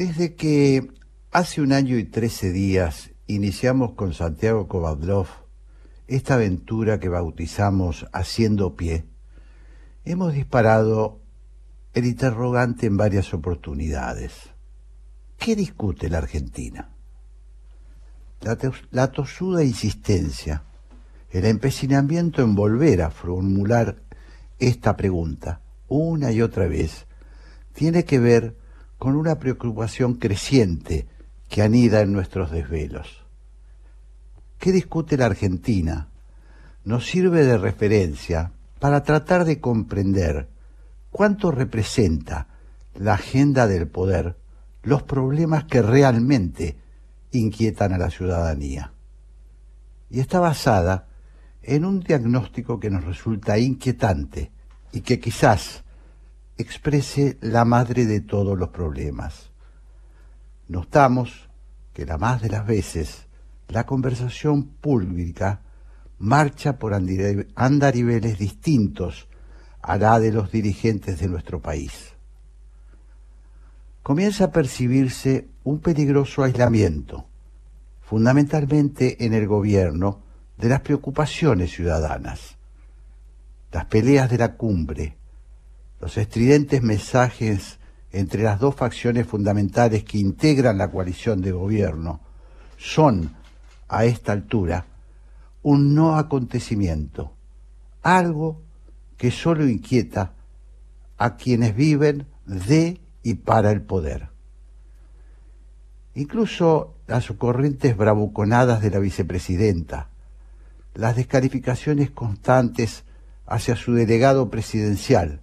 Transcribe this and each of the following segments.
Desde que hace un año y trece días iniciamos con Santiago Kovadlov esta aventura que bautizamos Haciendo Pie, hemos disparado el interrogante en varias oportunidades. ¿Qué discute la Argentina? La, la tosuda insistencia, el empecinamiento en volver a formular esta pregunta una y otra vez, tiene que ver con una preocupación creciente que anida en nuestros desvelos. ¿Qué discute la Argentina? Nos sirve de referencia para tratar de comprender cuánto representa la agenda del poder los problemas que realmente inquietan a la ciudadanía. Y está basada en un diagnóstico que nos resulta inquietante y que quizás exprese la madre de todos los problemas. Notamos que la más de las veces la conversación pública marcha por andariveles distintos a la de los dirigentes de nuestro país. Comienza a percibirse un peligroso aislamiento, fundamentalmente en el gobierno, de las preocupaciones ciudadanas. Las peleas de la cumbre, los estridentes mensajes entre las dos facciones fundamentales que integran la coalición de gobierno son, a esta altura, un no acontecimiento, algo que solo inquieta a quienes viven de y para el poder. Incluso las ocurrentes bravuconadas de la vicepresidenta, las descalificaciones constantes hacia su delegado presidencial,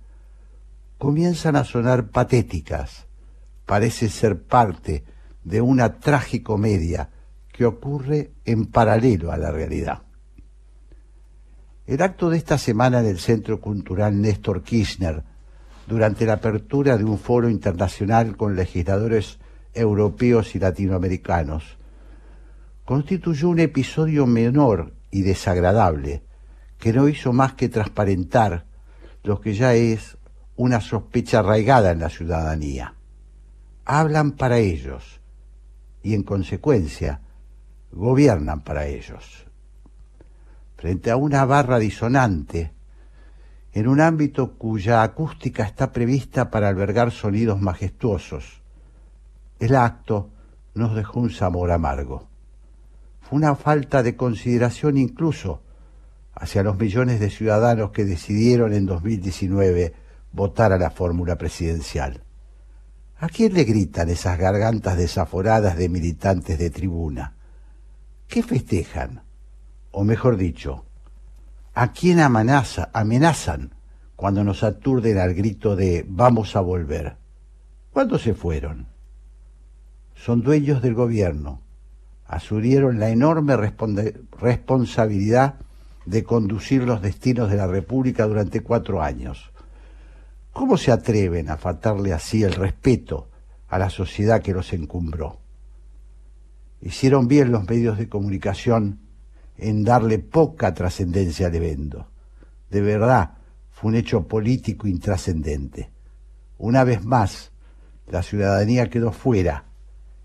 comienzan a sonar patéticas, parece ser parte de una tragicomedia que ocurre en paralelo a la realidad. El acto de esta semana en el Centro Cultural Néstor Kirchner, durante la apertura de un foro internacional con legisladores europeos y latinoamericanos, constituyó un episodio menor y desagradable que no hizo más que transparentar lo que ya es una sospecha arraigada en la ciudadanía. Hablan para ellos y en consecuencia gobiernan para ellos. Frente a una barra disonante, en un ámbito cuya acústica está prevista para albergar sonidos majestuosos, el acto nos dejó un sabor amargo. Fue una falta de consideración incluso hacia los millones de ciudadanos que decidieron en 2019 votar a la fórmula presidencial. ¿A quién le gritan esas gargantas desaforadas de militantes de tribuna? ¿Qué festejan? O mejor dicho, ¿a quién amenaza, amenazan cuando nos aturden al grito de vamos a volver? ¿Cuándo se fueron? Son dueños del gobierno. Asumieron la enorme responsabilidad de conducir los destinos de la República durante cuatro años ¿Cómo se atreven a faltarle así el respeto a la sociedad que los encumbró? Hicieron bien los medios de comunicación en darle poca trascendencia al evento. De verdad, fue un hecho político intrascendente. Una vez más, la ciudadanía quedó fuera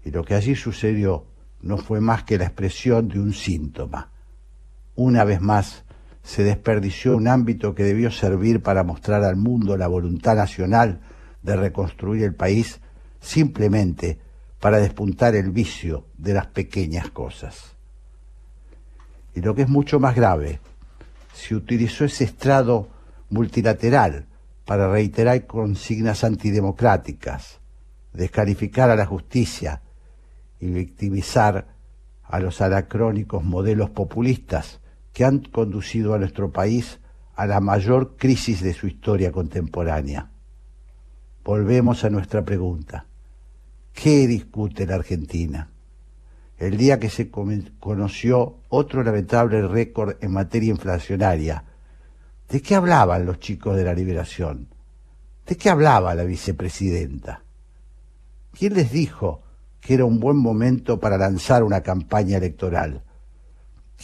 y lo que allí sucedió no fue más que la expresión de un síntoma. Una vez más, se desperdició un ámbito que debió servir para mostrar al mundo la voluntad nacional de reconstruir el país simplemente para despuntar el vicio de las pequeñas cosas. Y lo que es mucho más grave, se utilizó ese estrado multilateral para reiterar consignas antidemocráticas, descalificar a la justicia y victimizar a los anacrónicos modelos populistas que han conducido a nuestro país a la mayor crisis de su historia contemporánea. Volvemos a nuestra pregunta. ¿Qué discute la Argentina? El día que se conoció otro lamentable récord en materia inflacionaria, ¿de qué hablaban los chicos de la liberación? ¿De qué hablaba la vicepresidenta? ¿Quién les dijo que era un buen momento para lanzar una campaña electoral?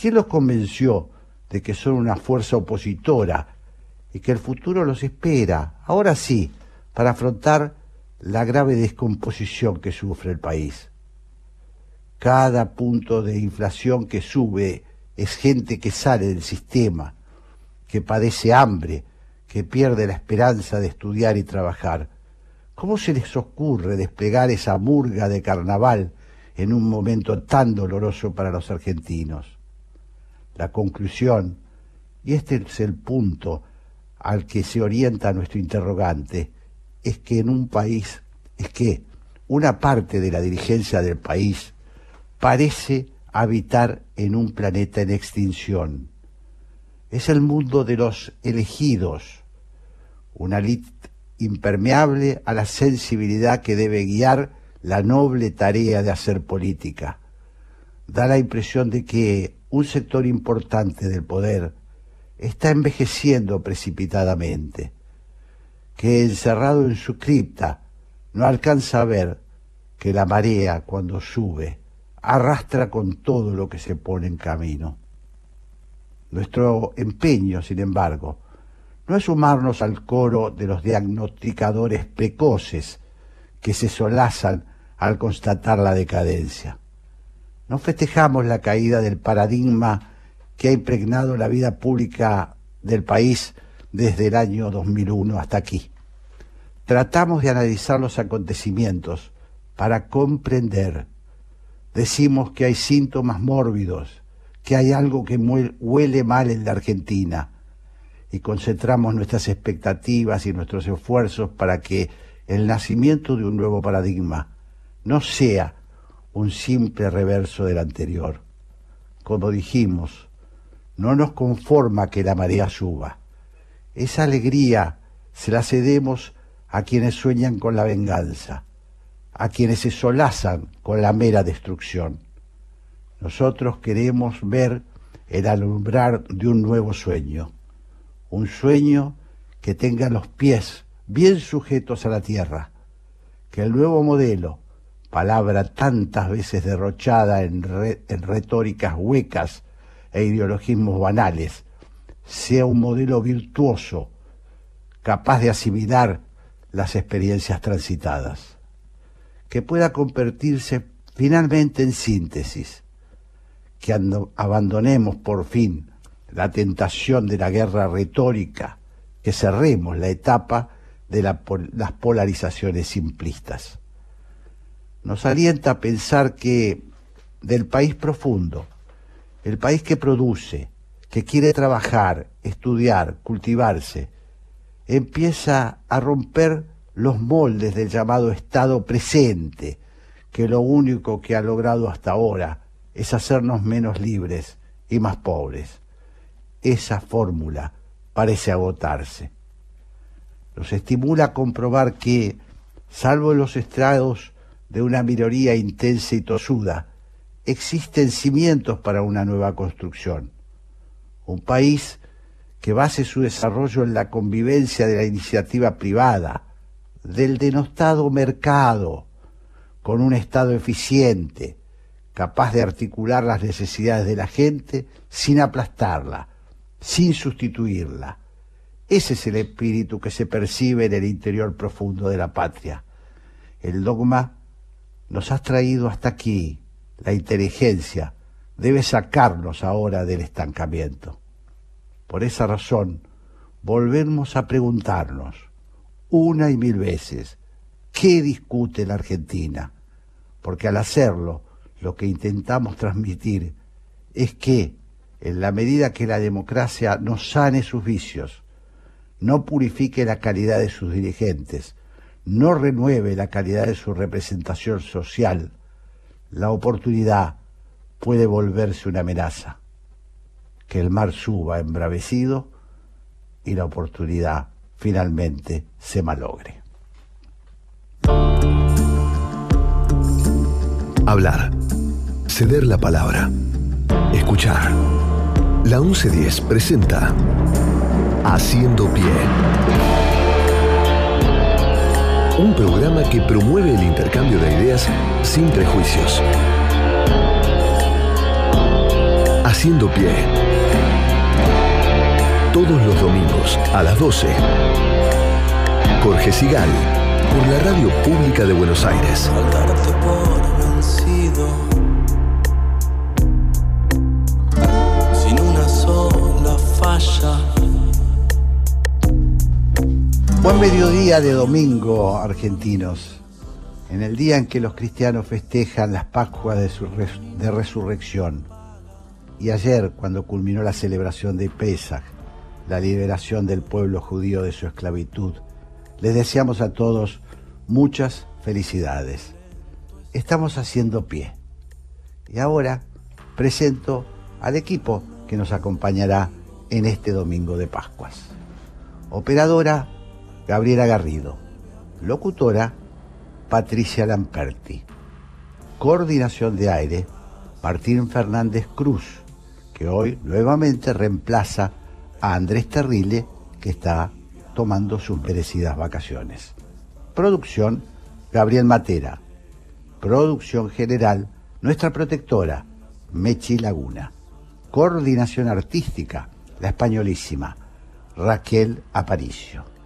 ¿Quién los convenció de que son una fuerza opositora y que el futuro los espera, ahora sí, para afrontar la grave descomposición que sufre el país. Cada punto de inflación que sube es gente que sale del sistema, que padece hambre, que pierde la esperanza de estudiar y trabajar. ¿Cómo se les ocurre desplegar esa murga de carnaval en un momento tan doloroso para los argentinos? La conclusión, y este es el punto al que se orienta nuestro interrogante, es que en un país, es que una parte de la dirigencia del país parece habitar en un planeta en extinción. Es el mundo de los elegidos, una elite impermeable a la sensibilidad que debe guiar la noble tarea de hacer política. Da la impresión de que un sector importante del poder está envejeciendo precipitadamente, que encerrado en su cripta no alcanza a ver que la marea cuando sube arrastra con todo lo que se pone en camino. Nuestro empeño, sin embargo, no es sumarnos al coro de los diagnosticadores precoces que se solazan al constatar la decadencia. No festejamos la caída del paradigma que ha impregnado la vida pública del país desde el año 2001 hasta aquí. Tratamos de analizar los acontecimientos para comprender decimos que hay síntomas mórbidos, que hay algo que huele mal en la Argentina y concentramos nuestras expectativas y nuestros esfuerzos para que el nacimiento de un nuevo paradigma no sea un simple reverso del anterior. Como dijimos, no nos conforma que la marea suba. Esa alegría se la cedemos a quienes sueñan con la venganza a quienes se solazan con la mera destrucción. Nosotros queremos ver el alumbrar de un nuevo sueño, un sueño que tenga los pies bien sujetos a la tierra, que el nuevo modelo, palabra tantas veces derrochada en, en retóricas huecas e ideologismos banales, sea un modelo virtuoso, capaz de asimilar las experiencias transitadas que pueda convertirse finalmente en síntesis, que abandonemos por fin la tentación de la guerra retórica, que cerremos la etapa de las polarizaciones simplistas. Nos alienta a pensar que del país profundo, el país que produce, que quiere trabajar, estudiar, cultivarse, empieza a romper los moldes del llamado Estado presente, que lo único que ha logrado hasta ahora es hacernos menos libres y más pobres. Esa fórmula parece agotarse. Nos estimula a comprobar que, salvo los estrados de una minoría intensa y tosuda, existen cimientos para una nueva construcción. Un país que base su desarrollo en la convivencia de la iniciativa privada, del denostado mercado, con un Estado eficiente, capaz de articular las necesidades de la gente sin aplastarla, sin sustituirla. Ese es el espíritu que se percibe en el interior profundo de la patria. El dogma nos ha traído hasta aquí. La inteligencia debe sacarnos ahora del estancamiento. Por esa razón, volvemos a preguntarnos, una y mil veces qué discute la Argentina, porque al hacerlo lo que intentamos transmitir es que en la medida que la democracia no sane sus vicios, no purifique la calidad de sus dirigentes, no renueve la calidad de su representación social, la oportunidad puede volverse una amenaza. Que el mar suba embravecido y la oportunidad finalmente se malogre. Hablar. Ceder la palabra. Escuchar. La 1110 presenta Haciendo Pie. Un programa que promueve el intercambio de ideas sin prejuicios. Haciendo Pie todos los domingos a las 12. Jorge Sigal por la radio pública de Buenos Aires. Sin una sola falla. Buen mediodía de domingo, argentinos. En el día en que los cristianos festejan las Pascuas de, su res- de resurrección. Y ayer, cuando culminó la celebración de Pesach, la liberación del pueblo judío de su esclavitud, les deseamos a todos muchas felicidades. Estamos haciendo pie. Y ahora presento al equipo que nos acompañará en este domingo de Pascuas. Operadora Gabriela Garrido. Locutora Patricia Lamperti. Coordinación de aire Martín Fernández Cruz, que hoy nuevamente reemplaza a Andrés Terrile, que está tomando sus merecidas vacaciones. Producción Gabriel Matera. Producción general nuestra protectora Mechi Laguna. Coordinación artística la españolísima Raquel Aparicio.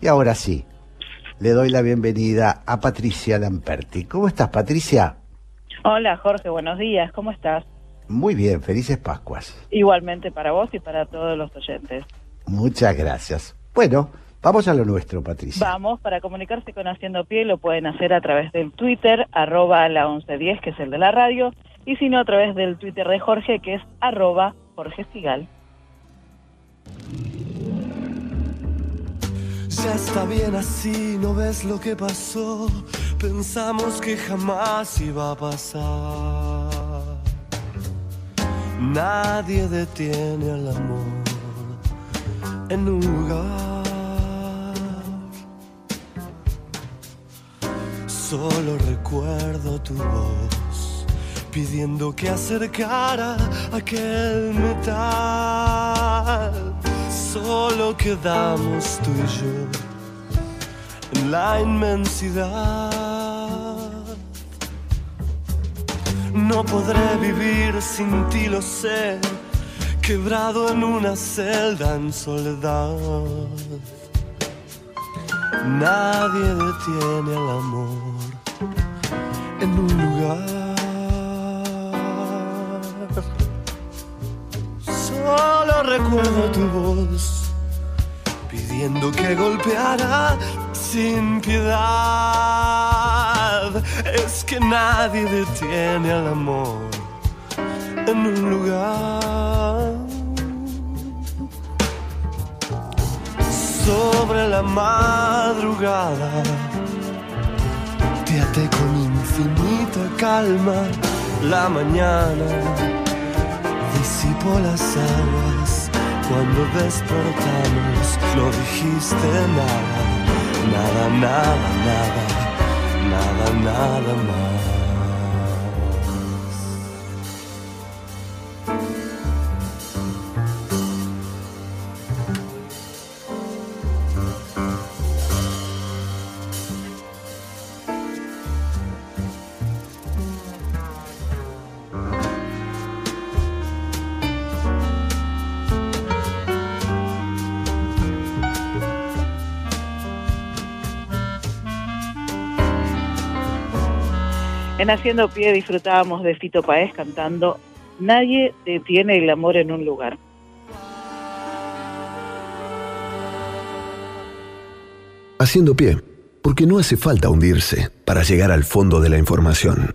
Y ahora sí, le doy la bienvenida a Patricia Lamperti. ¿Cómo estás, Patricia? Hola Jorge, buenos días, ¿cómo estás? Muy bien, felices Pascuas. Igualmente para vos y para todos los oyentes. Muchas gracias. Bueno, vamos a lo nuestro, Patricia. Vamos, para comunicarse con Haciendo Pie lo pueden hacer a través del Twitter, arroba la 1110, que es el de la radio, y si no, a través del Twitter de Jorge, que es arroba Jorge Sigal. Ya está bien así, no ves lo que pasó. Pensamos que jamás iba a pasar. Nadie detiene al amor en un lugar. Solo recuerdo tu voz pidiendo que acercara aquel metal. Solo quedamos tú y yo en la inmensidad. No podré vivir sin ti, lo sé, quebrado en una celda en soledad. Nadie detiene al amor en un lugar. Recuerdo tu voz pidiendo que golpeara sin piedad. Es que nadie detiene al amor en un lugar. Sobre la madrugada te até con infinita calma la mañana disipó las aguas cuando despertamos. No dijiste nada, nada, nada, nada, nada, nada más. En Haciendo Pie disfrutábamos de Fito Paez cantando Nadie detiene el amor en un lugar. Haciendo pie, porque no hace falta hundirse para llegar al fondo de la información.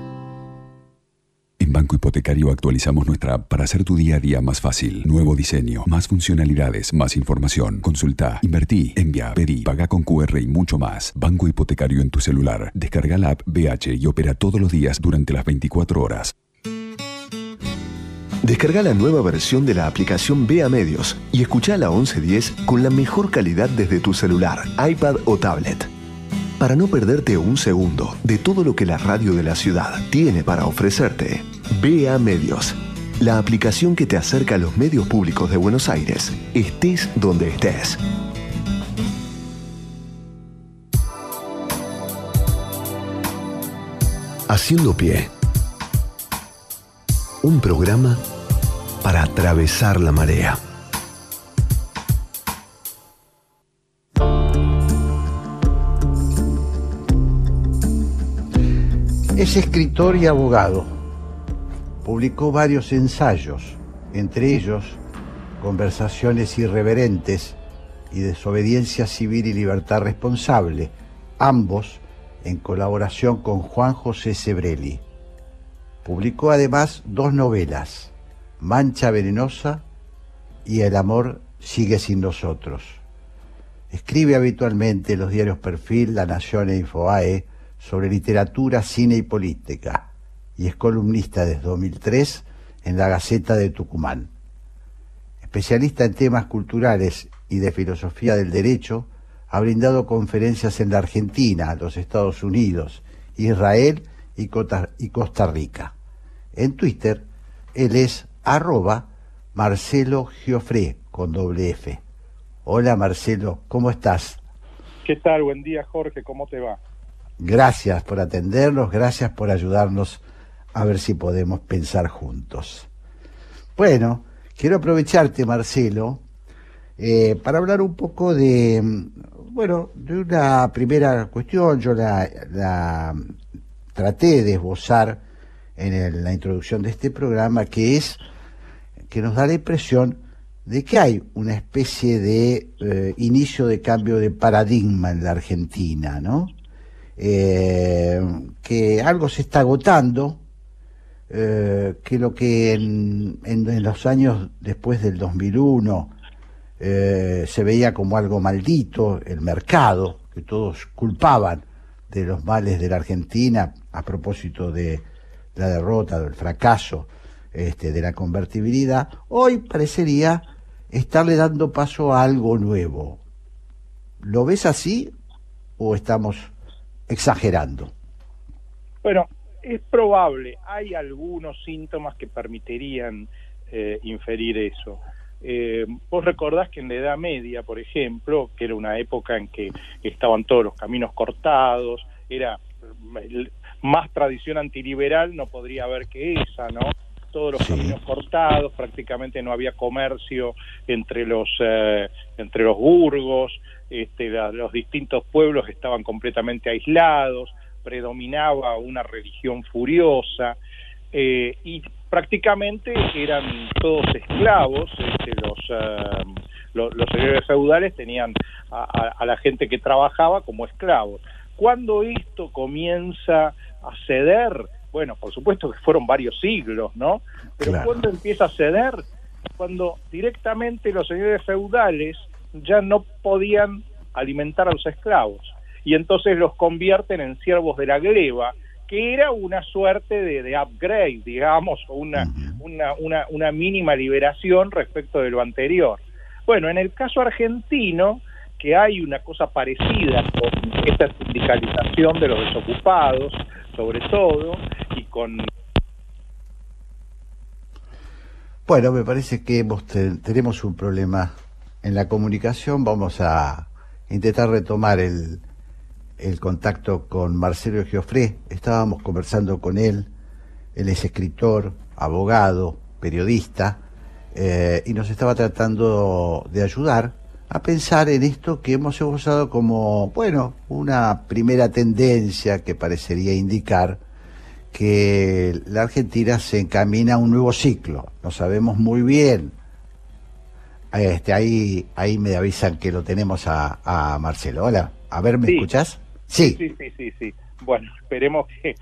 Banco Hipotecario actualizamos nuestra app para hacer tu día a día más fácil. Nuevo diseño, más funcionalidades, más información. Consulta, invertí, envía, pedí, paga con QR y mucho más. Banco Hipotecario en tu celular. Descarga la app BH y opera todos los días durante las 24 horas. Descarga la nueva versión de la aplicación Vea Medios y escucha la 1110 con la mejor calidad desde tu celular, iPad o tablet. Para no perderte un segundo de todo lo que la radio de la ciudad tiene para ofrecerte, Vea Medios, la aplicación que te acerca a los medios públicos de Buenos Aires, estés donde estés. Haciendo pie. Un programa para atravesar la marea. Es escritor y abogado. Publicó varios ensayos, entre ellos Conversaciones irreverentes y Desobediencia civil y libertad responsable, ambos en colaboración con Juan José Sebrelli. Publicó además dos novelas, Mancha Venenosa y El amor sigue sin nosotros. Escribe habitualmente en los diarios Perfil, La Nación e Infoae, sobre literatura, cine y política y es columnista desde 2003 en la Gaceta de Tucumán. Especialista en temas culturales y de filosofía del derecho, ha brindado conferencias en la Argentina, los Estados Unidos, Israel y Costa Rica. En Twitter, él es arroba Marcelo Giofré con doble F. Hola Marcelo, ¿cómo estás? ¿Qué tal? Buen día Jorge, ¿cómo te va? Gracias por atendernos, gracias por ayudarnos a ver si podemos pensar juntos. Bueno, quiero aprovecharte, Marcelo, eh, para hablar un poco de, bueno, de una primera cuestión. Yo la, traté de esbozar en la introducción de este programa, que es que nos da la impresión de que hay una especie de eh, inicio de cambio de paradigma en la Argentina, ¿no? Eh, que algo se está agotando, eh, que lo que en, los años después del 2001 eh, se veía como algo maldito, el mercado, que todos culpaban de los males de la Argentina a propósito de la derrota, del fracaso este, de la convertibilidad, hoy parecería estarle dando paso a algo nuevo. ¿Lo ves así o estamos exagerando. Bueno, es probable, hay algunos síntomas que permitirían eh, inferir eso. Eh, vos recordás que en la Edad Media, por ejemplo, que era una época en que estaban todos los caminos cortados, era más tradición antiliberal no podría haber que esa, ¿no? Todos los caminos cortados, prácticamente no había comercio entre los eh, entre los burgos, este, los distintos pueblos estaban completamente aislados, predominaba una religión furiosa eh, y prácticamente eran todos esclavos, este, los, los, señores feudales tenían a, la gente que trabajaba como esclavos. Cuando esto comienza a ceder, bueno, por supuesto que fueron varios siglos, ¿no? Pero cuando empieza a ceder, cuando directamente los señores feudales ya no podían alimentar a los esclavos y entonces los convierten en siervos de la gleba, que era una suerte de, upgrade, digamos, o una, una, una, una mínima liberación respecto de lo anterior. Bueno, en el caso argentino, que hay una cosa parecida con esta sindicalización de los desocupados, sobre todo, y con... Bueno, me parece que tenemos un problema en la comunicación, vamos a intentar retomar el, el contacto con Marcelo Geofré. Estábamos conversando con él, él es escritor, abogado, periodista, eh, y nos estaba tratando de ayudar a pensar en esto que hemos esbozado como, bueno, una primera tendencia que parecería indicar que la Argentina se encamina a un nuevo ciclo. No sabemos muy bien este, ahí, ahí me avisan que lo tenemos a, Marcelo. Hola, a ver, ¿me escuchás? Sí. sí. Sí, sí, sí, Bueno, esperemos que,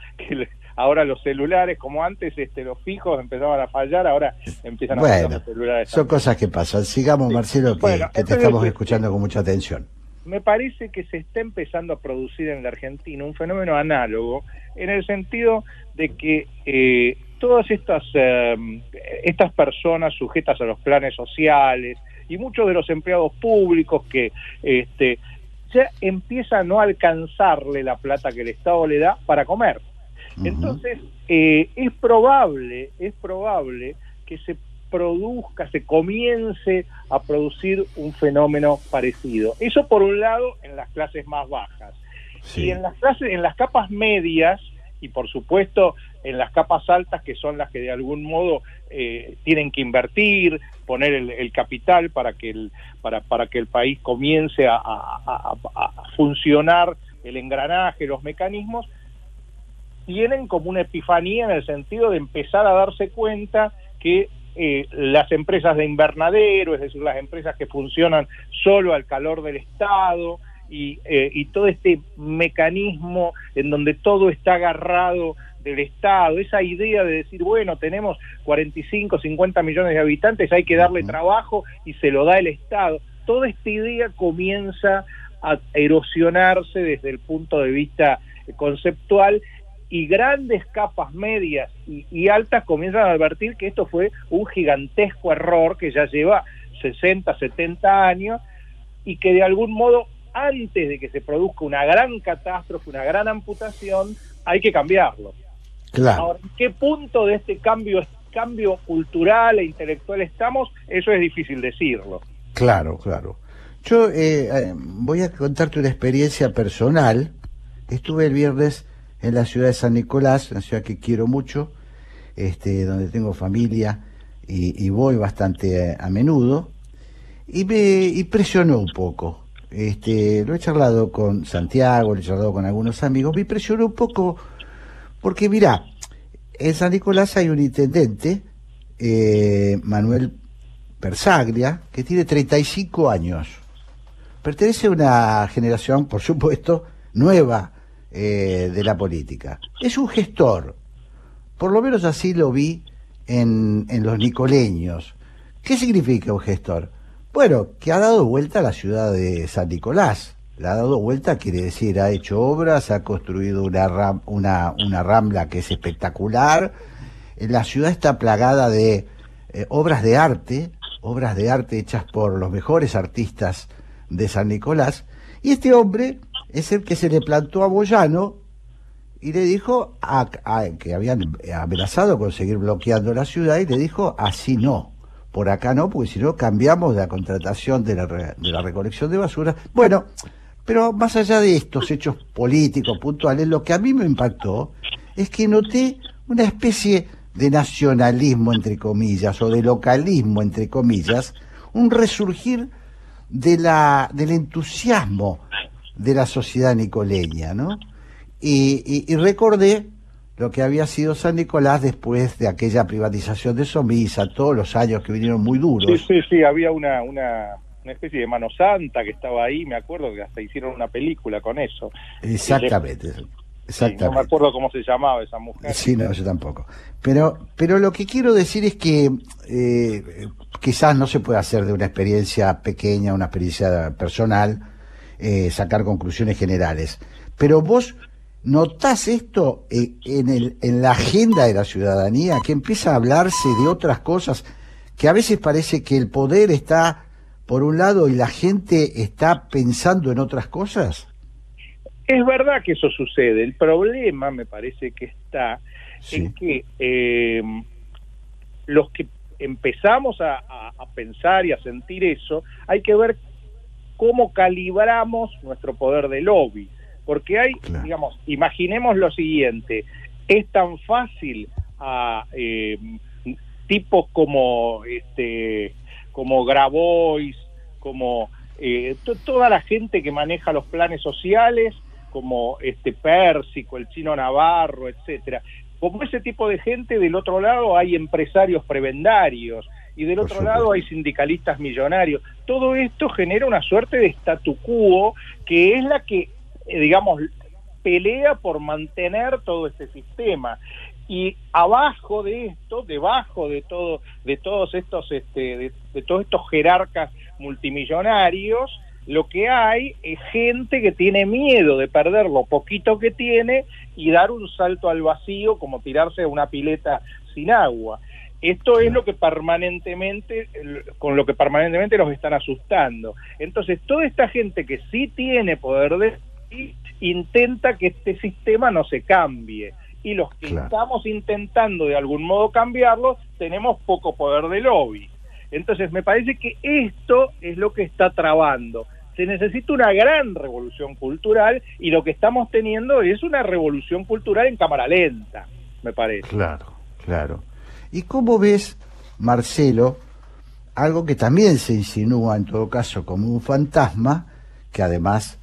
ahora los celulares, como antes, este, los fijos empezaban a fallar, ahora empiezan a fallar los celulares. Son cosas que pasan. Sigamos, Marcelo, que, que te estamos escuchando con mucha atención. Me parece que se está empezando a producir en la Argentina un fenómeno análogo, en el sentido de que eh, todas estas, em, estas personas sujetas a los planes sociales y muchos de los empleados públicos que este, ya empiezan a no alcanzarle la plata que el Estado le da para comer. Entonces, eh, es probable, es probable que se produzca, se comience a producir un fenómeno parecido. Eso por un lado en las clases más bajas. Y en las clases, en las capas medias, y por supuesto en las capas altas que son las que de algún modo eh, tienen que invertir, poner el, capital para que el, para, para que el país comience a, funcionar el engranaje, los mecanismos, tienen como una epifanía en el sentido de empezar a darse cuenta que eh, las empresas de invernadero, es decir, las empresas que funcionan solo al calor del Estado, y, eh, y todo este mecanismo en donde todo está agarrado del Estado, esa idea de decir, bueno, tenemos 45, 50 millones de habitantes, hay que darle trabajo y se lo da el Estado. Toda esta idea comienza a erosionarse desde el punto de vista conceptual y grandes capas medias y, y, altas comienzan a advertir que esto fue un gigantesco error que ya lleva 60, 70 años y que de algún modo antes de que se produzca una gran catástrofe, una gran amputación, hay que cambiarlo. Claro. Ahora, ¿en qué punto de este cambio, cambio cultural e intelectual estamos? Eso es difícil decirlo. Claro, claro. Yo eh, eh, voy a contarte una experiencia personal. Estuve el viernes en la ciudad de San Nicolás, una ciudad que quiero mucho, este, donde tengo familia y, voy bastante a, menudo, y me impresionó un poco este, lo he charlado con Santiago, lo he charlado con algunos amigos, me impresionó un poco, porque mira, en San Nicolás hay un intendente, eh, Manuel Persaglia, que tiene 35 años. Pertenece a una generación, por supuesto, nueva eh, de la política. Es un gestor, por lo menos así lo vi en, en los nicoleños. ¿Qué significa un gestor? Bueno, que ha dado vuelta a la ciudad de San Nicolás. La ha dado vuelta, quiere decir, ha hecho obras, ha construido una, una, rambla que es espectacular. La ciudad está plagada de eh, obras de arte, obras de arte hechas por los mejores artistas de San Nicolás. Y este hombre es el que se le plantó a Boyano y le dijo que habían amenazado con seguir bloqueando la ciudad y le dijo así no por acá no, porque si no cambiamos la contratación de la, de la recolección de basura. Bueno, pero más allá de estos hechos políticos puntuales, lo que a mí me impactó es que noté una especie de nacionalismo, entre comillas, o de localismo, entre comillas, un resurgir de la, del entusiasmo de la sociedad nicoleña, ¿no? Y, y recordé lo que había sido San Nicolás después de aquella privatización de Somisa, todos los años que vinieron muy duros. Sí, sí, sí, había una, una, especie de mano santa que estaba ahí, me acuerdo que hasta hicieron una película con eso. Exactamente. Exactamente. no me acuerdo cómo se llamaba esa mujer. Sí, no, yo tampoco. Pero, pero lo que quiero decir es que eh, quizás no se puede hacer de una experiencia pequeña, una experiencia personal, eh, sacar conclusiones generales. Pero vos ¿Notás esto en, el, en la agenda de la ciudadanía, que empieza a hablarse de otras cosas, que a veces parece que el poder está por un lado y la gente está pensando en otras cosas? Es verdad que eso sucede. El problema, me parece que está en que eh, los que empezamos a, a pensar y a sentir eso, hay que ver cómo calibramos nuestro poder de lobby porque hay, digamos, imaginemos lo siguiente, es tan fácil a eh, tipos como este como Grabois, como eh, toda la gente que maneja los planes sociales, como este Pérsico, el chino Navarro, etcétera. Como ese tipo de gente, del otro lado hay empresarios prebendarios y del otro lado hay sindicalistas millonarios. Todo esto genera una suerte de statu quo que es la que, digamos, pelea por mantener todo este sistema y abajo de esto, debajo de todo, de todos estos, este, de, todos estos jerarcas multimillonarios, lo que hay es gente que tiene miedo de perder lo poquito que tiene y dar un salto al vacío como tirarse a una pileta sin agua. Esto es lo que permanentemente, con lo que permanentemente los están asustando. Entonces, toda esta gente que sí tiene poder de intenta que este sistema no se cambie y los que estamos intentando de algún modo cambiarlo tenemos poco poder de lobby. Entonces me parece que esto es lo que está trabando. Se necesita una gran revolución cultural y lo que estamos teniendo es una revolución cultural en cámara lenta, me parece. Claro, claro. ¿Y cómo ves, Marcelo, algo que también se insinúa en todo caso como un fantasma, que además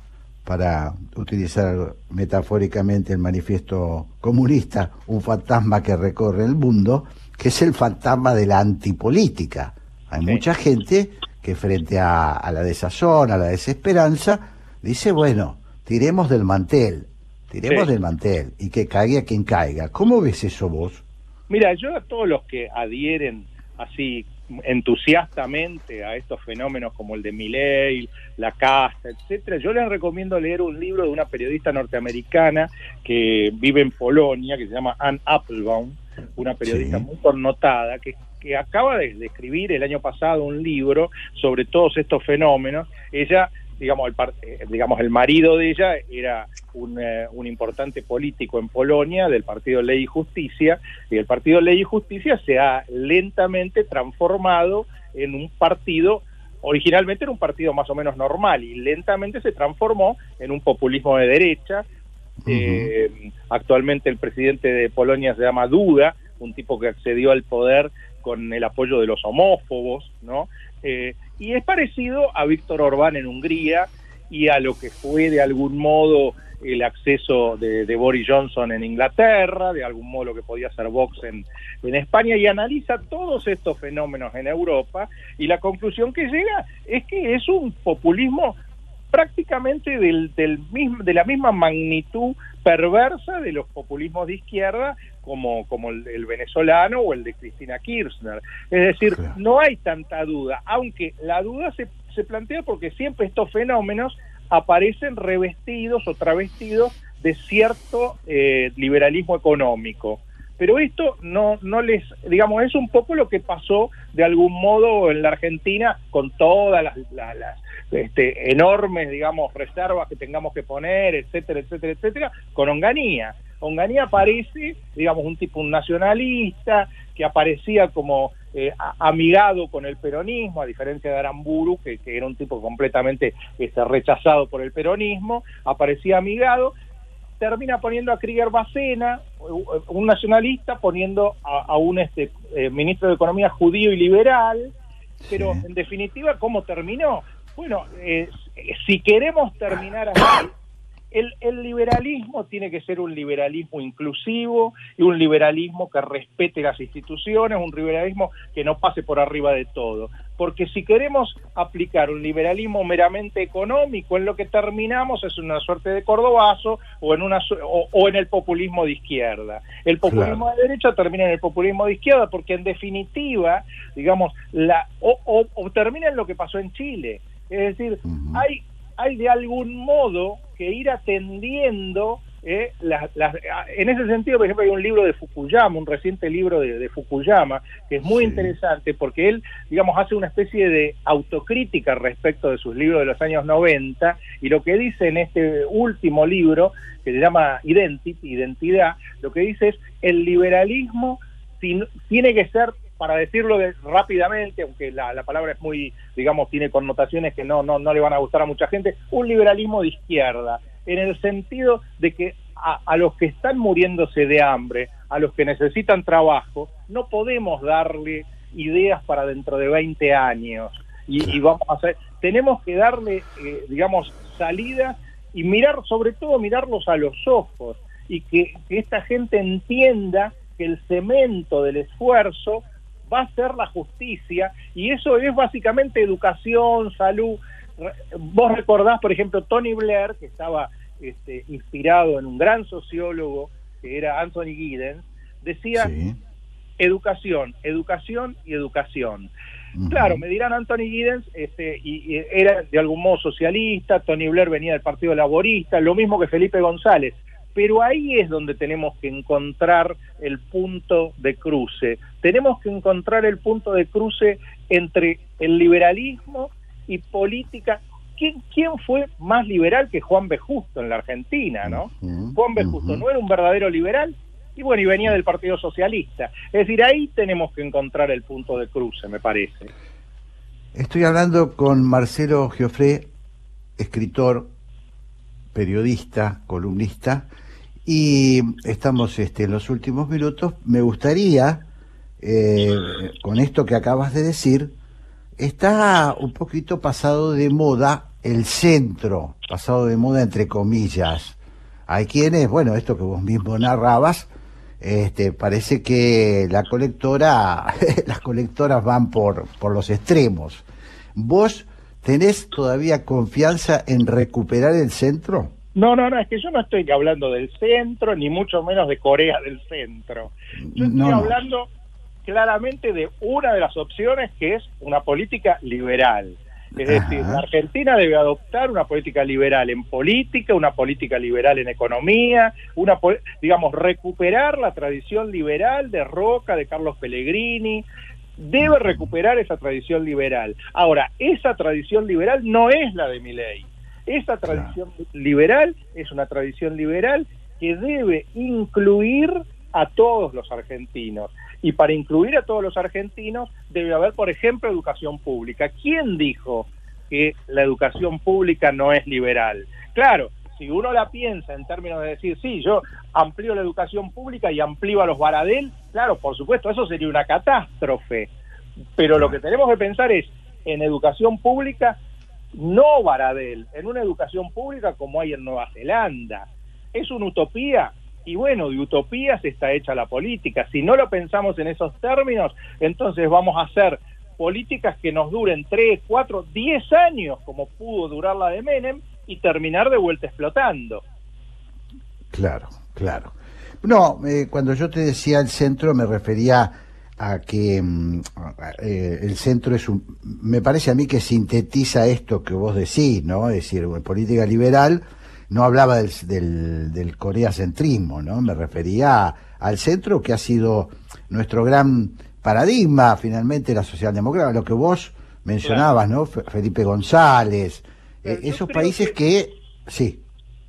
para utilizar metafóricamente el manifiesto comunista, un fantasma que recorre el mundo, que es el fantasma de la antipolítica. Hay mucha gente que frente a, la desazón, a la desesperanza, dice, bueno, tiremos del mantel, tiremos del mantel y que caiga quien caiga. ¿Cómo ves eso vos? Mira, yo a todos los que adhieren así entusiastamente a estos fenómenos como el de Milley, la casta, etcétera, yo les recomiendo leer un libro de una periodista norteamericana que vive en Polonia, que se llama Anne Applebaum, una periodista muy connotada, que, que acaba de, de escribir el año pasado un libro sobre todos estos fenómenos. Ella digamos, el, eh, digamos, el marido de ella era un, eh, un, importante político en Polonia del Partido Ley y Justicia, y el Partido Ley y Justicia se ha lentamente transformado en un partido, originalmente era un partido más o menos normal, y lentamente se transformó en un populismo de derecha. Eh, actualmente el presidente de Polonia se llama Duda, un tipo que accedió al poder con el apoyo de los homófobos, ¿no? Y es parecido a Víctor Orbán en Hungría y a lo que fue de algún modo el acceso de, Boris Johnson en Inglaterra, de algún modo lo que podía ser Vox en, en, España, y analiza todos estos fenómenos en Europa, y la conclusión que llega es que es un populismo prácticamente del, del mismo, de la misma magnitud perversa de los populismos de izquierda como, como el, venezolano o el de Cristina Kirchner. Es decir, no hay tanta duda, aunque la duda se, se plantea porque siempre estos fenómenos aparecen revestidos o travestidos de cierto eh, liberalismo económico. Pero esto no, no les, digamos, es un poco lo que pasó de algún modo en la Argentina con todas las, las, este, enormes, digamos, reservas que tengamos que poner, etcétera, etcétera, etcétera, con Onganía. Onganía aparece, digamos, un tipo un nacionalista que aparecía como eh, amigado con el peronismo, a diferencia de Aramburu, que, era un tipo completamente este, rechazado por el peronismo, aparecía amigado, termina poniendo a Krieger Bacena, un nacionalista, poniendo a, un este, eh, ministro de Economía judío y liberal, pero en definitiva, ¿cómo terminó? Bueno, eh, si queremos terminar así, el, liberalismo tiene que ser un liberalismo inclusivo y un liberalismo que respete las instituciones, un liberalismo que no pase por arriba de todo. Porque si queremos aplicar un liberalismo meramente económico, en lo que terminamos es una suerte de cordobazo o en, una, o, en el populismo de izquierda. El populismo de derecha termina en el populismo de izquierda porque en definitiva, digamos, la, o, termina en lo que pasó en Chile. Es decir, hay hay de algún modo que ir atendiendo eh, las, en ese sentido, por ejemplo, hay un libro de Fukuyama, un reciente libro de, Fukuyama, que es muy interesante porque él, digamos, hace una especie de autocrítica respecto de sus libros de los años 90 y lo que dice en este último libro, que se llama Identity, Identidad, lo que dice es el liberalismo tiene que ser para decirlo rápidamente, aunque la, palabra es muy, digamos, tiene connotaciones que no, no, no le van a gustar a mucha gente, un liberalismo de izquierda, en el sentido de que a, los que están muriéndose de hambre, a los que necesitan trabajo, no podemos darle ideas para dentro de 20 años. Y, vamos a hacer, tenemos que darle, eh, digamos, salida y mirar, sobre todo mirarlos a los ojos y que esta gente entienda que el cemento del esfuerzo va a ser la justicia y eso es básicamente educación, salud. Vos recordás, por ejemplo, Tony Blair, que estaba este, inspirado en un gran sociólogo que era Anthony Giddens, decía educación, educación y educación. Claro, me dirán Anthony Giddens, este, y, era de algún modo socialista, Tony Blair venía del Partido Laborista, lo mismo que Felipe González, pero ahí es donde tenemos que encontrar el punto de cruce. Tenemos que encontrar el punto de cruce entre el liberalismo y política. ¿Quién, quién fue más liberal que Juan B. Justo en la Argentina, no? Juan B. Justo no era un verdadero liberal y bueno, y venía del Partido Socialista. Es decir, ahí tenemos que encontrar el punto de cruce, me parece. Estoy hablando con Marcelo Geofré, escritor, periodista, columnista, y estamos este, en los últimos minutos. Me gustaría, eh, con esto que acabas de decir, está un poquito pasado de moda el centro, pasado de moda entre comillas. Hay quienes, bueno, esto que vos mismo narrabas, este, parece que la colectora, las colectoras van por, por los extremos. ¿Vos tenés todavía confianza en recuperar el centro? No, no, no, es que yo no estoy hablando del centro, ni mucho menos de Corea del Centro. Yo estoy hablando claramente de una de las opciones que es una política liberal. Es decir, la Argentina debe adoptar una política liberal en política, una política liberal en economía, una digamos recuperar la tradición liberal de Roca, de Carlos Pellegrini, debe recuperar esa tradición liberal. Ahora, esa tradición liberal no es la de ley. Esa tradición liberal es una tradición liberal que debe incluir a todos los argentinos. Y para incluir a todos los argentinos debe haber, por ejemplo, educación pública. ¿Quién dijo que la educación pública no es liberal? Claro, si uno la piensa en términos de decir, sí, yo amplío la educación pública y amplío a los Baradel, claro, por supuesto, eso sería una catástrofe. Pero lo que tenemos que pensar es, en educación pública no Baradel, en una educación pública como hay en Nueva Zelanda. ¿Es una utopía? Y bueno, de utopías está hecha la política. Si no lo pensamos en esos términos, entonces vamos a hacer políticas que nos duren 3, 4, 10 años, como pudo durar la de Menem, y terminar de vuelta explotando. Claro, claro. No, eh, cuando yo te decía el centro me refería a que mm, eh, el centro es un, me parece a mí que sintetiza esto que vos decís, ¿no? Es decir, política liberal, no hablaba del, del, del coreacentrismo, ¿no? Me refería al centro que ha sido nuestro gran paradigma, finalmente, la socialdemocracia, lo que vos mencionabas, ¿no? Felipe González, eh, esos países que, sí.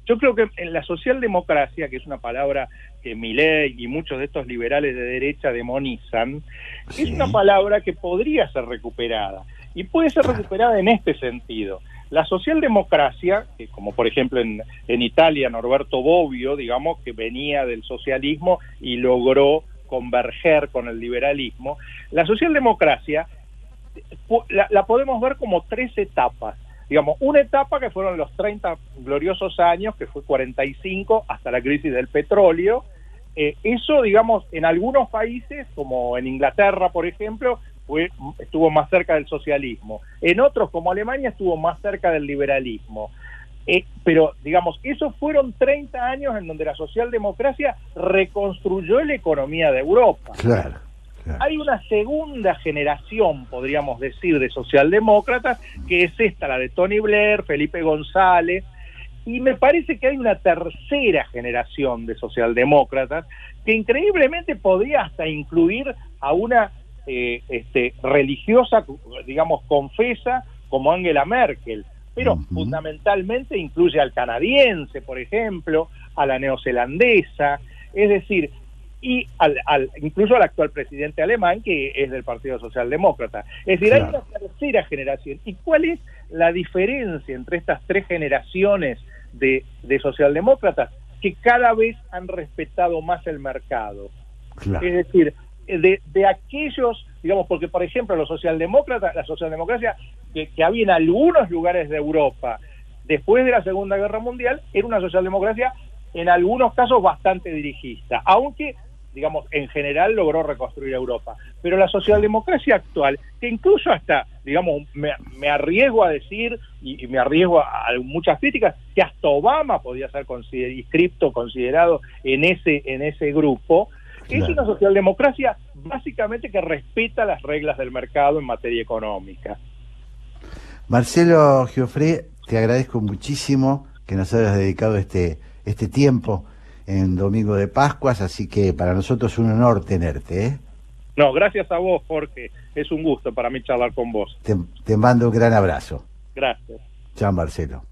Yo creo que en la socialdemocracia, que es una palabra que Milei y muchos de estos liberales de derecha demonizan, es una palabra que podría ser recuperada. Y puede ser recuperada en este sentido. La socialdemocracia, que como por ejemplo en, en Italia Norberto Bobbio, digamos, que venía del socialismo y logró converger con el liberalismo, la socialdemocracia la, la podemos ver como tres etapas digamos, una etapa que fueron los 30 gloriosos años, que fue 45 hasta la crisis del petróleo. Eh, eso, digamos, en algunos países, como en Inglaterra, por ejemplo, fue, estuvo más cerca del socialismo. En otros, como Alemania, estuvo más cerca del liberalismo. Eh, pero, digamos, esos fueron 30 años en donde la socialdemocracia reconstruyó la economía de Europa. Claro. Hay una segunda generación, podríamos decir, de socialdemócratas, que es esta, la de Tony Blair, Felipe González, y me parece que hay una tercera generación de socialdemócratas que increíblemente podría hasta incluir a una eh, este, religiosa, digamos, confesa como Angela Merkel, pero fundamentalmente incluye al canadiense, por ejemplo, a la neozelandesa, es decir, y al, al, incluso al actual presidente alemán, que es del Partido Socialdemócrata. Es decir, hay una tercera generación. ¿Y cuál es la diferencia entre estas tres generaciones de, de socialdemócratas? Que cada vez han respetado más el mercado. Es decir, de, de, aquellos, digamos, porque por ejemplo los socialdemócratas, la socialdemocracia que, que había en algunos lugares de Europa después de la Segunda Guerra Mundial, era una socialdemocracia en algunos casos bastante dirigista, aunque digamos, en general logró reconstruir Europa. Pero la socialdemocracia actual, que incluso hasta, digamos, me, arriesgo a decir, y, me arriesgo a, muchas críticas, que hasta Obama podía ser inscripto, considerado en ese, en ese grupo, es una socialdemocracia básicamente que respeta las reglas del mercado en materia económica. Marcelo Giofré, te agradezco muchísimo que nos hayas dedicado este, este tiempo en Domingo de Pascuas, así que para nosotros es un honor tenerte. ¿eh? No, gracias a vos, Jorge. Es un gusto para mí charlar con vos. Te, te mando un gran abrazo. Gracias. Chao, Marcelo.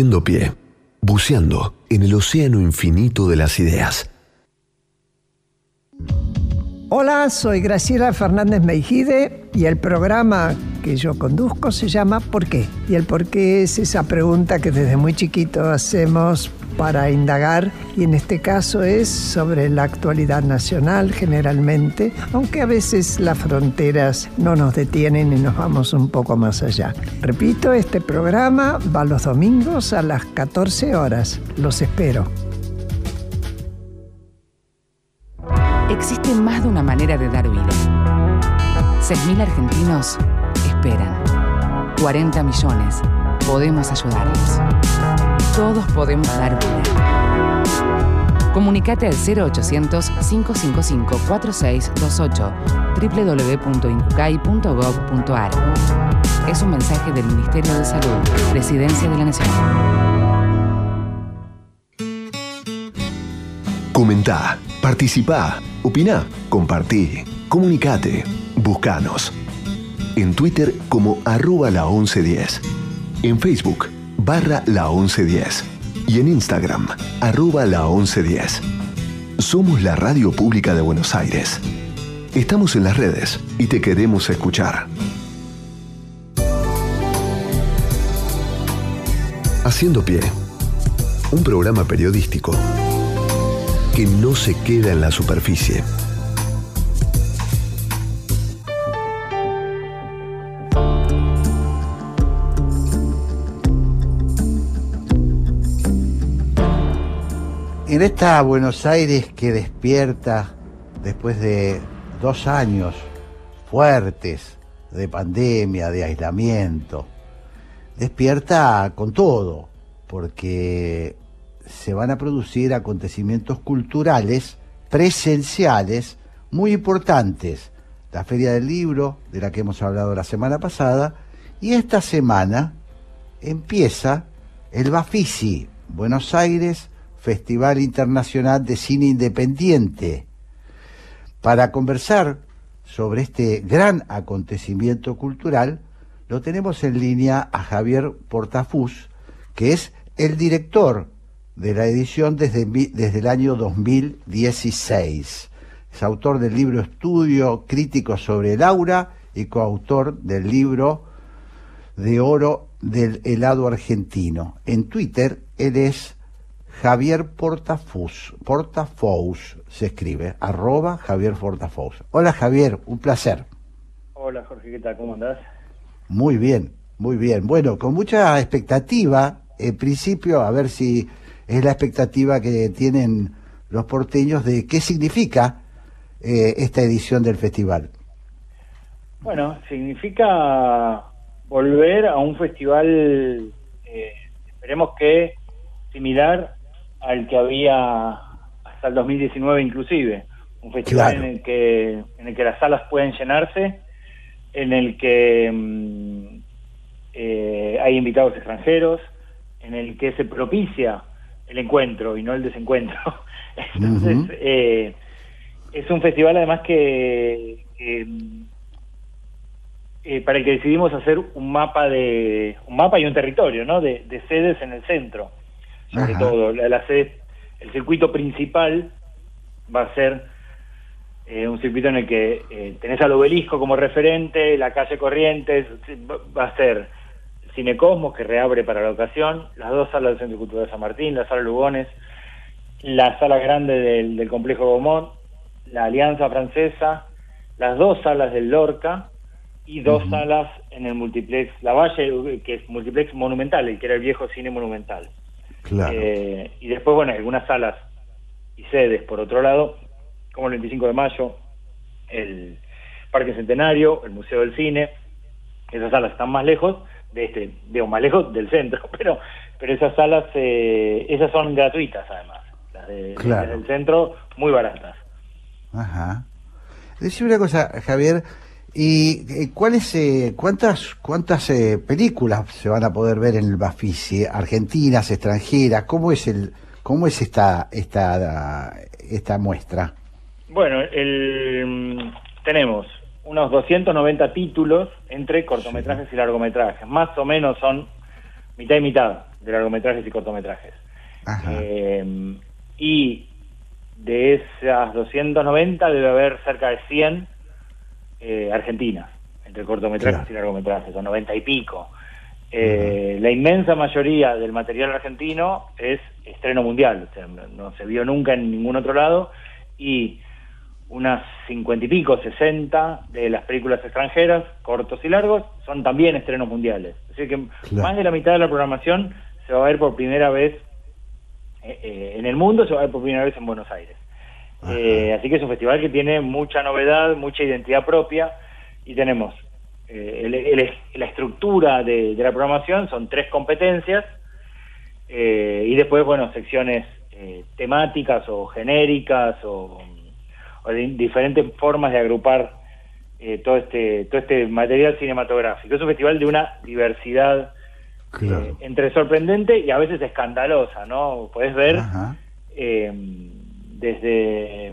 Haciendo pie, buceando en el océano infinito de las ideas. Hola, soy Graciela Fernández Meijide y el programa que yo conduzco se llama ¿Por qué? Y el por qué es esa pregunta que desde muy chiquito hacemos para indagar y en este caso es sobre la actualidad nacional generalmente, aunque a veces las fronteras no nos detienen y nos vamos un poco más allá. Repito, este programa va los domingos a las 14 horas. Los espero. Existe más de una manera de dar vida. 6.000 argentinos esperan. 40 millones. Podemos ayudarlos. Todos podemos dar vida. Comunicate al 0800-555-4628 www.incucay.gov.ar. Es un mensaje del Ministerio de Salud, Presidencia de la Nación. Comentá, participá, opina, compartí, comunicate, buscanos. En Twitter como arroba la 1110. En Facebook barra la 1110 y en Instagram, arroba la 1110. Somos la radio pública de Buenos Aires. Estamos en las redes y te queremos escuchar. Haciendo pie, un programa periodístico que no se queda en la superficie. En esta Buenos Aires que despierta después de dos años fuertes de pandemia, de aislamiento, despierta con todo, porque se van a producir acontecimientos culturales presenciales muy importantes. La Feria del Libro, de la que hemos hablado la semana pasada, y esta semana empieza el Bafisi, Buenos Aires, Festival Internacional de Cine Independiente. Para conversar sobre este gran acontecimiento cultural, lo tenemos en línea a Javier Portafus, que es el director de la edición desde, desde el año 2016. Es autor del libro Estudio Crítico sobre el Aura y coautor del libro de oro del helado argentino. En Twitter él es Javier Portafus, Portafous se escribe, arroba Javier Portafous. Hola Javier, un placer. Hola Jorge, ¿qué tal? ¿Cómo andás? Muy bien, muy bien. Bueno, con mucha expectativa, en principio, a ver si es la expectativa que tienen los porteños de qué significa eh, esta edición del festival. Bueno, significa volver a un festival, eh, esperemos que similar al que había hasta el 2019 inclusive, un festival en el que en el que las salas pueden llenarse, en el que mm, eh, hay invitados extranjeros, en el que se propicia el encuentro y no el desencuentro. Entonces, eh, es un festival además que, eh, para el que decidimos hacer un mapa de un mapa y un territorio, ¿no? De, sedes en el centro, sobre todo. La, sede, el circuito principal va a ser eh, un circuito en el que tenés al obelisco como referente, la calle Corrientes, va a ser Cinecosmos, que reabre para la ocasión, las dos salas del Centro Cultural de San Martín, la sala Lugones, la sala grande del, complejo Gaumont, la Alianza Francesa, las dos salas del Lorca y dos salas en el multiplex La Valle, que es multiplex monumental, el que era el viejo cine monumental. Eh, y después, bueno, algunas salas y sedes, por otro lado, como el 25 de mayo, el Parque Centenario, el Museo del Cine, esas salas están más lejos, de este, de más lejos del centro, pero pero esas salas eh, esas son gratuitas además, las de, del centro muy baratas. Ajá. Decime una cosa, Javier, ¿y eh, cuáles eh, cuántas cuántas películas se van a poder ver en el Bafisi? Argentinas, extranjeras, ¿cómo es el cómo es esta esta esta muestra? Bueno, el, mm, tenemos unos 290 títulos entre cortometrajes y largometrajes. Más o menos son mitad y mitad de largometrajes y cortometrajes. Eh, y de esas 290 debe haber cerca de 100 eh, argentinas, entre cortometrajes y largometrajes, o 90 y pico. Eh, la inmensa mayoría del material argentino es estreno mundial, no se vio nunca en ningún otro lado y unas cincuenta y pico, sesenta de las películas extranjeras, cortos y largos, son también estrenos mundiales. Así que más de la mitad de la programación se va a ver por primera vez eh, eh, en el mundo, se va a ver por primera vez en Buenos Aires. Eh, así que es un festival que tiene mucha novedad, mucha identidad propia y tenemos la estructura de, de, la programación, son tres competencias y después, bueno, secciones temáticas o genéricas o o de diferentes formas de agrupar eh, todo este todo este material cinematográfico. Es un festival de una diversidad eh, entre sorprendente y a veces escandalosa, ¿no? Puedes ver eh, desde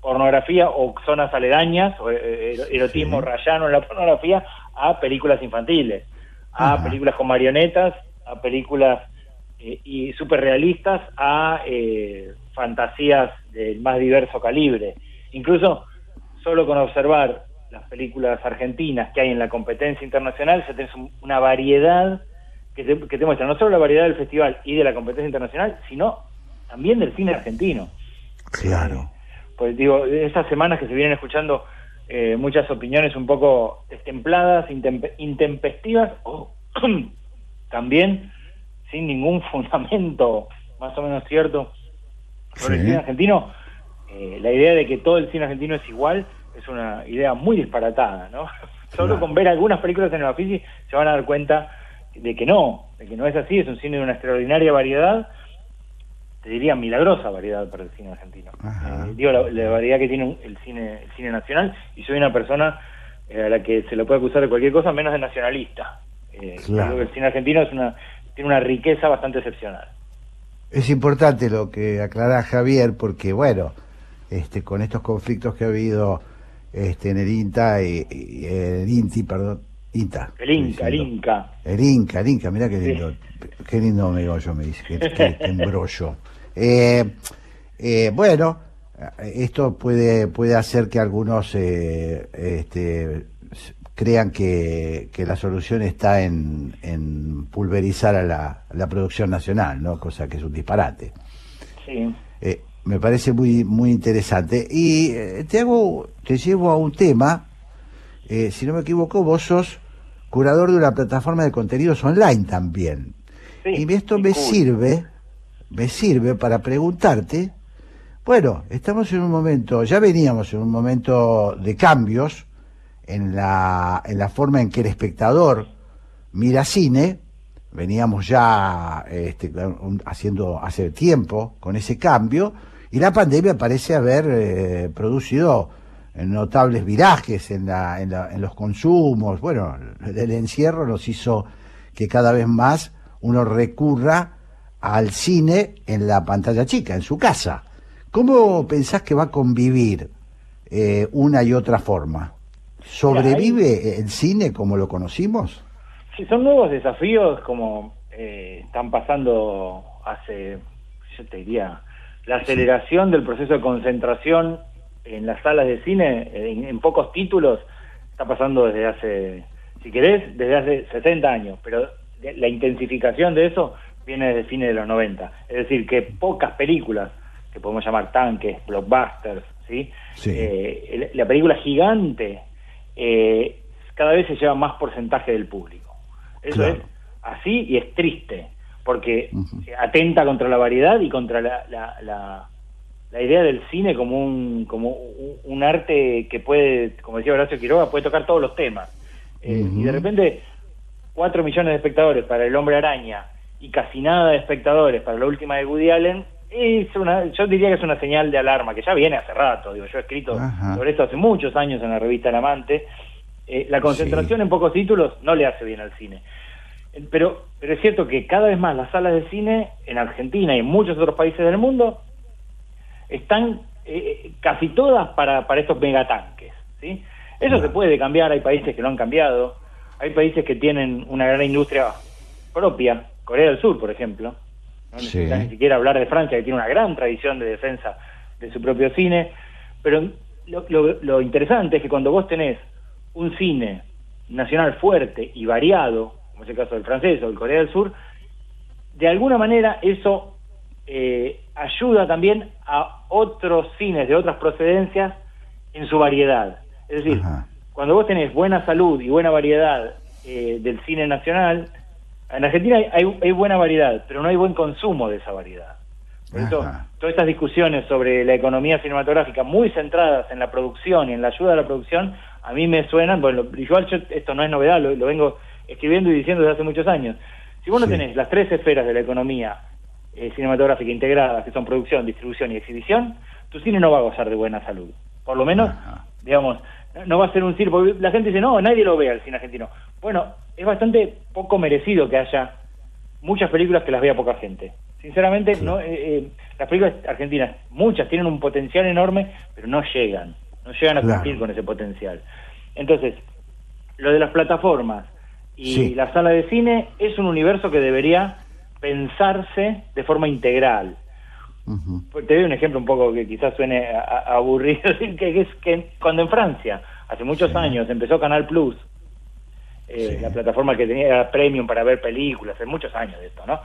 pornografía o zonas aledañas, o erotismo rayano en la pornografía, a películas infantiles, a películas con marionetas, a películas y súper realistas, a fantasías del más diverso calibre. Incluso solo con observar las películas argentinas que hay en la competencia internacional, se tenés una variedad que te, que te muestra no solo la variedad del festival y de la competencia internacional, sino también del cine argentino. Claro. Pues digo, estas semanas que se vienen escuchando eh, muchas opiniones un poco destempladas, intempestivas, o también sin ningún fundamento más o menos cierto sobre el cine argentino, eh, la idea de que todo el cine argentino es igual es una idea muy disparatada, ¿no? Solo con ver algunas películas en el Bafisi se van a dar cuenta de que no, de que no es así, es un cine de una extraordinaria variedad, te diría milagrosa variedad para el cine argentino. Eh, digo, la, la, variedad que tiene el cine, el cine nacional, y soy una persona eh, a la que se le puede acusar de cualquier cosa menos de nacionalista. Eh, Creo que el cine argentino es una, tiene una riqueza bastante excepcional. Es importante lo que aclara Javier, porque bueno, este, con estos conflictos que ha habido este, en el INTA y, y el INTI, perdón, INTA. El Inca, el Inca. El Inca, el Inca, mira qué lindo, sí. qué lindo me dice, qué, qué, qué embrollo. Eh, eh, bueno, esto puede, puede hacer que algunos eh, este, crean que, que, la solución está en, en pulverizar a la, la, producción nacional, ¿no? Cosa que es un disparate. Sí. Eh, me parece muy, muy interesante. Y eh, te hago, te llevo a un tema, eh, si no me equivoco, vos sos curador de una plataforma de contenidos online también. Sí, y esto me cool. sirve, me sirve para preguntarte, bueno, estamos en un momento, ya veníamos en un momento de cambios en la, en la forma en que el espectador mira cine, veníamos ya este, haciendo hace tiempo con ese cambio, y la pandemia parece haber eh, producido notables virajes en, la, en, la, en, los consumos. Bueno, el encierro nos hizo que cada vez más uno recurra al cine en la pantalla chica, en su casa. ¿Cómo pensás que va a convivir eh, una y otra forma? ¿Sobrevive el cine como lo conocimos? Sí, son nuevos desafíos como eh, están pasando hace, yo te diría, la aceleración sí. del proceso de concentración en las salas de cine, en, en, pocos títulos, está pasando desde hace, si querés, desde hace 60 años, pero la intensificación de eso viene desde fines de los 90. Es decir, que pocas películas, que podemos llamar tanques, blockbusters, ¿sí? sí. Eh, la película gigante eh, cada vez se lleva más porcentaje del público. Eso claro. es así y es triste, porque uh -huh. atenta contra la variedad y contra la, la, la, la, idea del cine como un, como un arte que puede, como decía Horacio Quiroga, puede tocar todos los temas. Eh, uh -huh. Y de repente, cuatro millones de espectadores para El Hombre Araña y casi nada de espectadores para la última de Woody Allen, es una, yo diría que es una señal de alarma, que ya viene hace rato, digo, yo he escrito Ajá. sobre esto hace muchos años en la revista El Amante, eh, la concentración sí. en pocos títulos no le hace bien al cine. Pero, pero es cierto que cada vez más las salas de cine en Argentina y en muchos otros países del mundo están eh, casi todas para, para estos megatanques. ¿sí? Eso se puede cambiar, hay países que lo han cambiado, hay países que tienen una gran industria propia, Corea del Sur, por ejemplo, no sí. necesita ni siquiera hablar de Francia, que tiene una gran tradición de defensa de su propio cine, pero lo, lo, lo interesante es que cuando vos tenés un cine nacional fuerte y variado, como es el caso del francés o del Corea del Sur, de alguna manera eso eh, ayuda también a otros cines de otras procedencias en su variedad. Es decir, Ajá. cuando vos tenés buena salud y buena variedad eh, del cine nacional, en Argentina hay, hay, buena variedad, pero no hay buen consumo de esa variedad. Por eso, todas estas discusiones sobre la economía cinematográfica muy centradas en la producción y en la ayuda a la producción, a mí me suenan, bueno, igual yo, esto no es novedad, lo, lo, vengo escribiendo y diciendo desde hace muchos años. Si vos no sí. tenés las tres esferas de la economía eh, cinematográfica integradas, que son producción, distribución y exhibición, tu cine no va a gozar de buena salud. Por lo menos, Ajá. digamos, no va a ser un circo. La gente dice, no, nadie lo ve al cine argentino. Bueno, es bastante poco merecido que haya muchas películas que las vea poca gente. Sinceramente, sí. no, eh, eh, las películas argentinas, muchas tienen un potencial enorme, pero no llegan, no llegan a cumplir claro. con ese potencial. Entonces, lo de las plataformas y sí. la sala de cine es un universo que debería pensarse de forma integral. Uh -huh. Te doy un ejemplo un poco que quizás suene a, a aburrido, que es que cuando en Francia, hace muchos sí. años, empezó Canal Plus, eh, sí. la plataforma que tenía premium para ver películas, hace muchos años de esto, ¿no?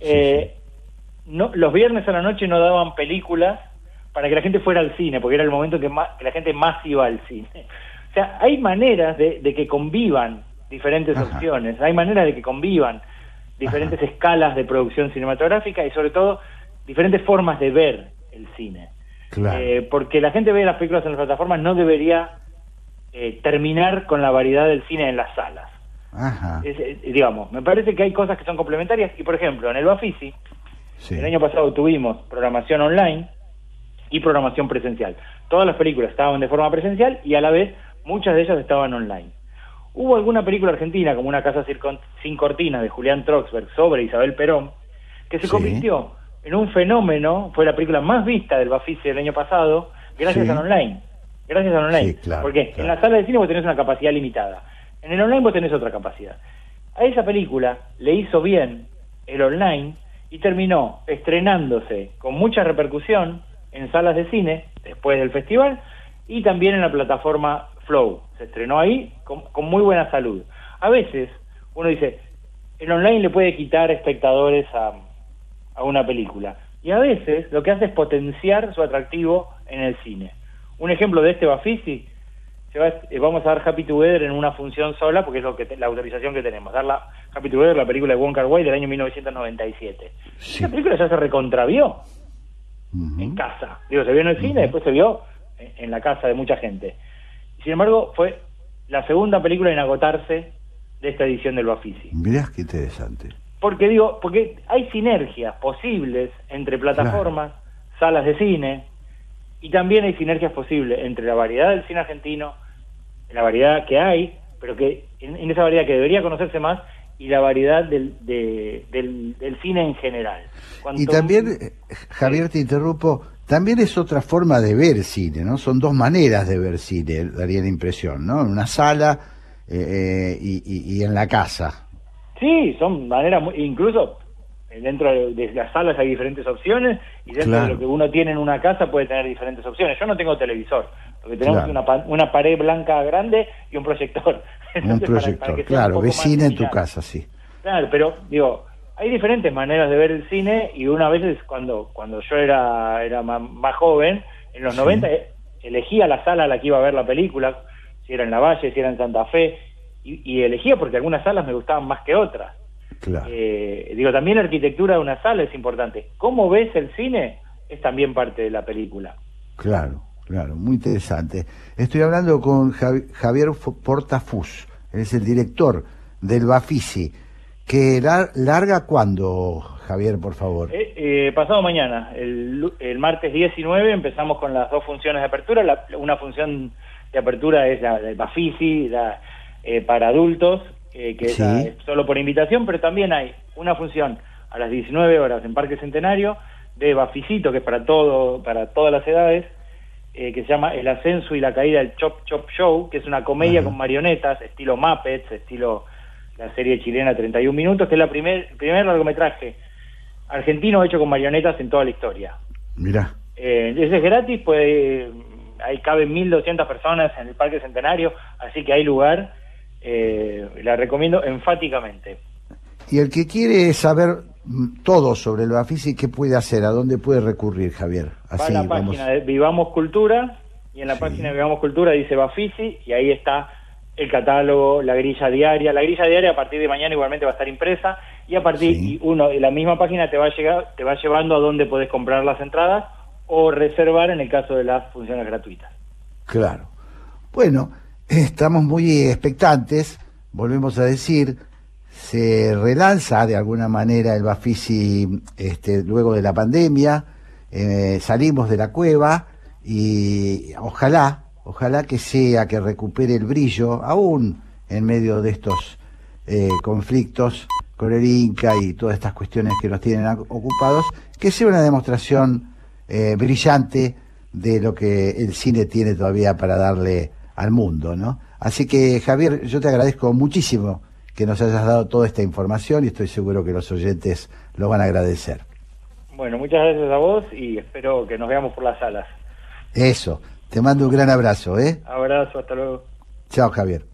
Eh, no, los viernes a la noche no daban películas para que la gente fuera al cine, porque era el momento que, más, que la gente más iba al cine. O sea, hay maneras de, de que convivan diferentes Ajá. opciones, hay maneras de que convivan diferentes Ajá. escalas de producción cinematográfica y sobre todo diferentes formas de ver el cine. Claro. Eh, porque la gente ve las películas en las plataformas no debería eh, terminar con la variedad del cine en las salas. Ajá. Es, eh, digamos, me parece que hay cosas que son complementarias y por ejemplo en el Bafisi Sí. el año pasado tuvimos programación online y programación presencial. Todas las películas estaban de forma presencial y a la vez muchas de ellas estaban online. Hubo alguna película argentina, como Una casa sin cortinas de Julián Troxberg sobre Isabel Perón, que se Sí. convirtió en un fenómeno, fue la película más vista del Bafisi del año pasado, gracias Sí. al online. Gracias al online. Sí, claro, Porque claro. en la sala de cine vos tenés una capacidad limitada. En el online vos tenés otra capacidad. A esa película le hizo bien el online y terminó estrenándose con mucha repercusión en salas de cine después del festival y también en la plataforma Flow. Se estrenó ahí con, con muy buena salud. A veces uno dice, el online le puede quitar espectadores a, a una película. Y a veces lo que hace es potenciar su atractivo en el cine. Un ejemplo de este Bafisi, eh, vamos a dar Happy Together en una función sola, porque es lo que te- la autorización que tenemos. Dar la Happy Together, la película de Wong Kar Wai del año 1997. Sí. Esa película ya se recontravió en casa. Digo, se vio en el cine, después se vio en, en la casa de mucha gente. Y sin embargo, fue la segunda película en agotarse de esta edición del Bafisi. Mirá qué interesante. Porque digo, porque hay sinergias posibles entre plataformas, salas de cine, y también hay sinergias posibles entre la variedad del cine argentino, la variedad que hay, pero que en, en esa variedad que debería conocerse más, y la variedad del, de- del, del cine en general. Cuanto- Y también, eh, Javier, te interrumpo, también es otra forma de ver cine, ¿no? Son dos maneras de ver cine, daría la impresión, ¿no? En una sala eh, eh, y, y- y en la casa. Sí, son maneras, muy- incluso dentro de, las salas hay diferentes opciones y dentro Claro. de lo que uno tiene en una casa puede tener diferentes opciones. Yo no tengo televisor, lo que tenemos Claro. una, una pared blanca grande y un proyector. Un Entonces, para- para proyector, sea un claro, cine en tu casa, sí. Claro, pero digo, hay diferentes maneras de ver el cine y una vez cuando cuando yo era era más, joven, en los Sí. 90 eh, elegía la sala a la que iba a ver la película, si era en La Valle, si era en Santa Fe, y, y elegía porque algunas salas me gustaban más que otras. Claro. Eh, digo, también la arquitectura de una sala es importante. ¿Cómo ves el cine? Es también parte de la película. Claro, claro, muy interesante. Estoy hablando con Javi- Javier Portafus, es el director del Bafisi, que lar- larga cuándo, Javier, por favor. Eh, eh, pasado mañana, el, martes 19, empezamos con las dos funciones de apertura. La- una función de apertura es la del Bafisi, la, eh, para adultos, eh, que es Sí. la- es solo por invitación, pero también hay una función a las 19 horas en Parque Centenario de Bafisito, que es para todo para todas las edades, eh, que se llama El ascenso y la caída del Chop Chop Show, que es una comedia Ajá. con marionetas, estilo Muppets, estilo la serie chilena 31 minutos, que es la primer, el primer largometraje argentino hecho con marionetas en toda la historia. Mirá, Eh, ese es gratis, pues ahí caben 1.200 personas en el Parque Centenario, así que hay lugar. Eh, la recomiendo enfáticamente. y el que quiere saber todo sobre el Bafisi, ¿qué puede hacer? ¿A dónde puede recurrir, Javier? Va a Así la vamos. página de Vivamos Cultura y en la Sí. página de Vivamos Cultura dice Bafisi y ahí está el catálogo, la grilla diaria. La grilla diaria a partir de mañana igualmente va a estar impresa y a partir Sí. y uno de la misma página te va a llegar, te va llevando a dónde podés comprar las entradas o reservar en el caso de las funciones gratuitas. Claro. Bueno, estamos muy expectantes, volvemos a decir, se relanza de alguna manera el Bafisi este, luego de la pandemia, eh, salimos de la cueva y ojalá, ojalá que sea que recupere el brillo, aún en medio de estos eh, conflictos con el Inca y todas estas cuestiones que nos tienen ocupados, que sea una demostración eh, brillante de lo que el cine tiene todavía para darle al mundo, ¿no? Así que Javier, yo te agradezco muchísimo que nos hayas dado toda esta información y estoy seguro que los oyentes lo van a agradecer. Bueno, muchas gracias a vos y espero que nos veamos por las salas. Eso, te mando un gran abrazo, ¿eh? Abrazo, hasta luego. Chao Javier.